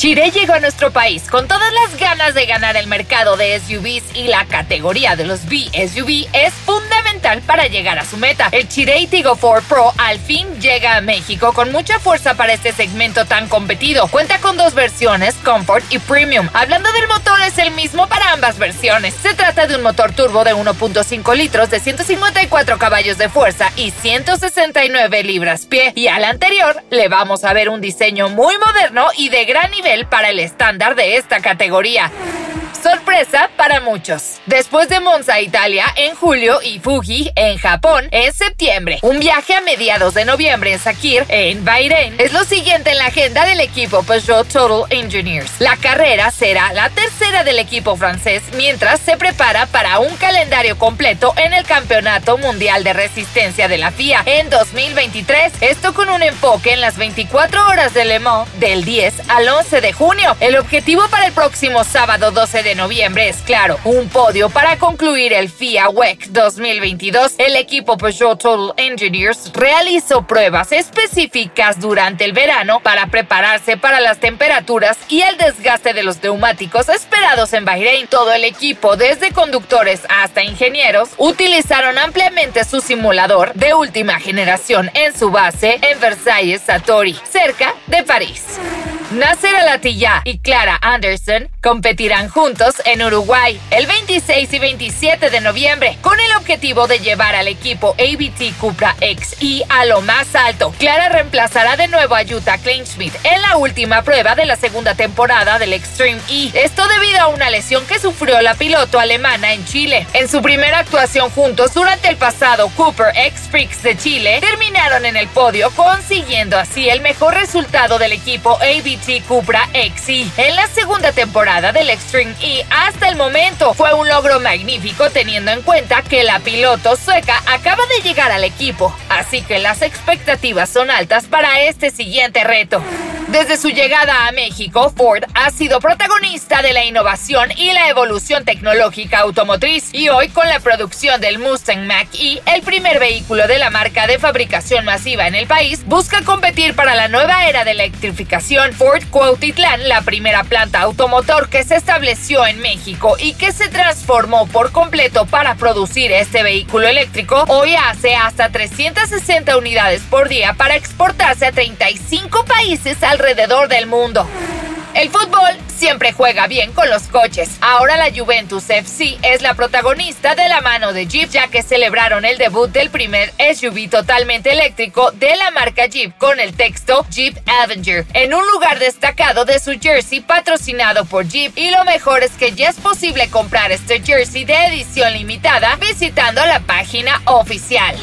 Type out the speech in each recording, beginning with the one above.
Chiré llegó a nuestro país con todas las ganas de ganar el mercado de SUVs y la categoría de los B-SUV es fundamental para llegar a su meta. El Chiré Tigo 4 Pro al fin llega a México con mucha fuerza para este segmento tan competido. Cuenta con dos versiones, Comfort y Premium. Hablando del motor, es el mismo para ambas versiones. Se trata de un motor turbo de 1.5 litros de 154 caballos de fuerza y 169 libras-pie. Y al anterior le vamos a ver un diseño muy moderno y de gran nivel para el estándar de esta categoría. Sorpresa para muchos. Después de Monza, Italia, en julio y Fuji, en Japón, en septiembre. Un viaje a mediados de noviembre en Sakir, en Bahrein, es lo siguiente en la agenda del equipo Peugeot Total Engineers. La carrera será la tercera del equipo francés mientras se prepara para un calendario completo en el Campeonato Mundial de Resistencia de la FIA en 2023. Esto con un enfoque en las 24 horas de Le Mans del 10 al 11 de junio. El objetivo para el próximo sábado 12 de noviembre es claro, un podio para concluir el FIA WEC 2022. El equipo Peugeot Total Engineers realizó pruebas específicas durante el verano para prepararse para las temperaturas y el desgaste de los neumáticos esperados en Bahrein. Todo el equipo, desde conductores hasta ingenieros, utilizaron ampliamente su simulador de última generación en su base en Versailles Satori, cerca de París. Nasser Alatilla y Clara Anderson competirán juntos en Uruguay el 26 y 27 de noviembre con el objetivo de llevar al equipo ABT Cupra XI a lo más alto. Clara reemplazará de nuevo a Jutta Kleinschmidt en la última prueba de la segunda temporada del Extreme E. Esto debido a una lesión que sufrió la piloto alemana en Chile. En su primera actuación juntos durante el pasado Cooper X Prix de Chile, terminaron en el podio consiguiendo así el mejor resultado del equipo ABT Cupra XI en la segunda temporada del Extreme E hasta el momento. Fue un logro magnífico teniendo en cuenta que la piloto sueca acaba de llegar al equipo, así que las expectativas son altas para este siguiente reto. Desde su llegada a México, Ford ha sido protagonista de la innovación y la evolución tecnológica automotriz y hoy con la producción del Mustang Mach-E, el primer vehículo de la marca de fabricación masiva en el país, busca competir para la nueva era de electrificación. Ford Cuautitlán, la primera planta automotor que se estableció en México y que se transformó por completo para producir este vehículo eléctrico, hoy hace hasta 360 unidades por día para exportarse a 35 países alrededor del mundo. El fútbol siempre juega bien con los coches. Ahora la Juventus FC es la protagonista de la mano de Jeep, ya que celebraron el debut del primer SUV totalmente eléctrico de la marca Jeep con el texto Jeep Avenger en un lugar destacado de su jersey patrocinado por Jeep. Y lo mejor es que ya es posible comprar este jersey de edición limitada visitando la página oficial.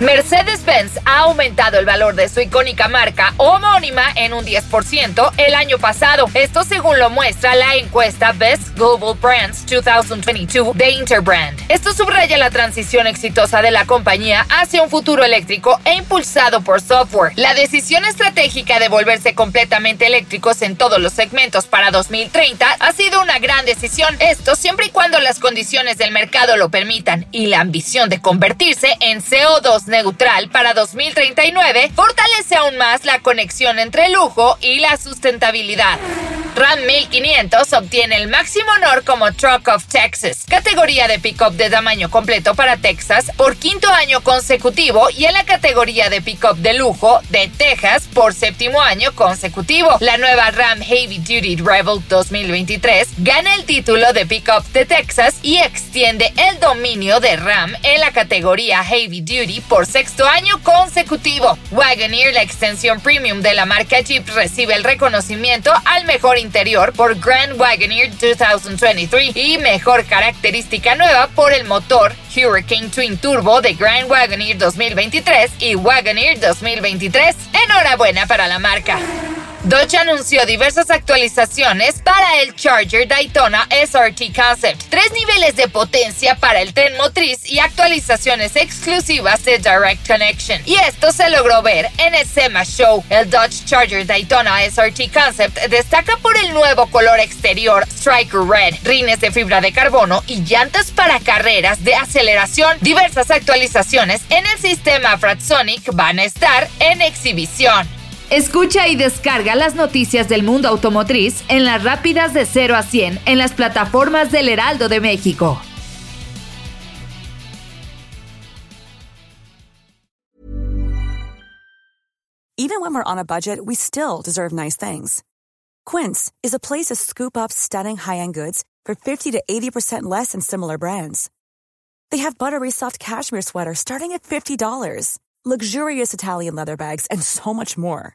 Mercedes-Benz ha aumentado el valor de su icónica marca homónima en un 10% el año pasado. Esto según lo muestra la encuesta Best Global Brands 2022 de Interbrand. Esto subraya la transición exitosa de la compañía hacia un futuro eléctrico e impulsado por software. La decisión estratégica de volverse completamente eléctricos en todos los segmentos para 2030 ha sido una gran decisión. Esto siempre y cuando las condiciones del mercado lo permitan y la ambición de convertirse en CO2 neutral para 2039 fortalece aún más la conexión entre lujo y la sustentabilidad. Ram 1500 obtiene el máximo honor como Truck of Texas, categoría de pickup de tamaño completo para Texas por quinto año consecutivo y en la categoría de pickup de lujo de Texas por séptimo año consecutivo. La nueva Ram Heavy Duty Rebel 2023 gana el título de pickup de Texas y extiende el dominio de Ram en la categoría Heavy Duty por sexto año consecutivo. Wagoneer, la extensión premium de la marca Jeep, recibe el reconocimiento al mejor interior por Grand Wagoneer 2023 y mejor característica nueva por el motor Hurricane Twin Turbo de Grand Wagoneer 2023 y Wagoneer 2023. Enhorabuena para la marca. Dodge anunció diversas actualizaciones para el Charger Daytona SRT Concept, tres niveles de potencia para el tren motriz y actualizaciones exclusivas de Direct Connection. Y esto se logró ver en el SEMA Show. El Dodge Charger Daytona SRT Concept destaca por el nuevo color exterior Striker Red, rines de fibra de carbono y llantas para carreras de aceleración. Diversas actualizaciones en el sistema Fratsonic van a estar en exhibición. Escucha y descarga las noticias del mundo automotriz en las rápidas de 0 a 100 en las plataformas del Heraldo de México. Even when we're on a budget, we still deserve nice things. Quince is a place to scoop up stunning high-end goods for 50 to 80% less than similar brands. They have buttery soft cashmere sweaters starting at $50, luxurious Italian leather bags, and so much more.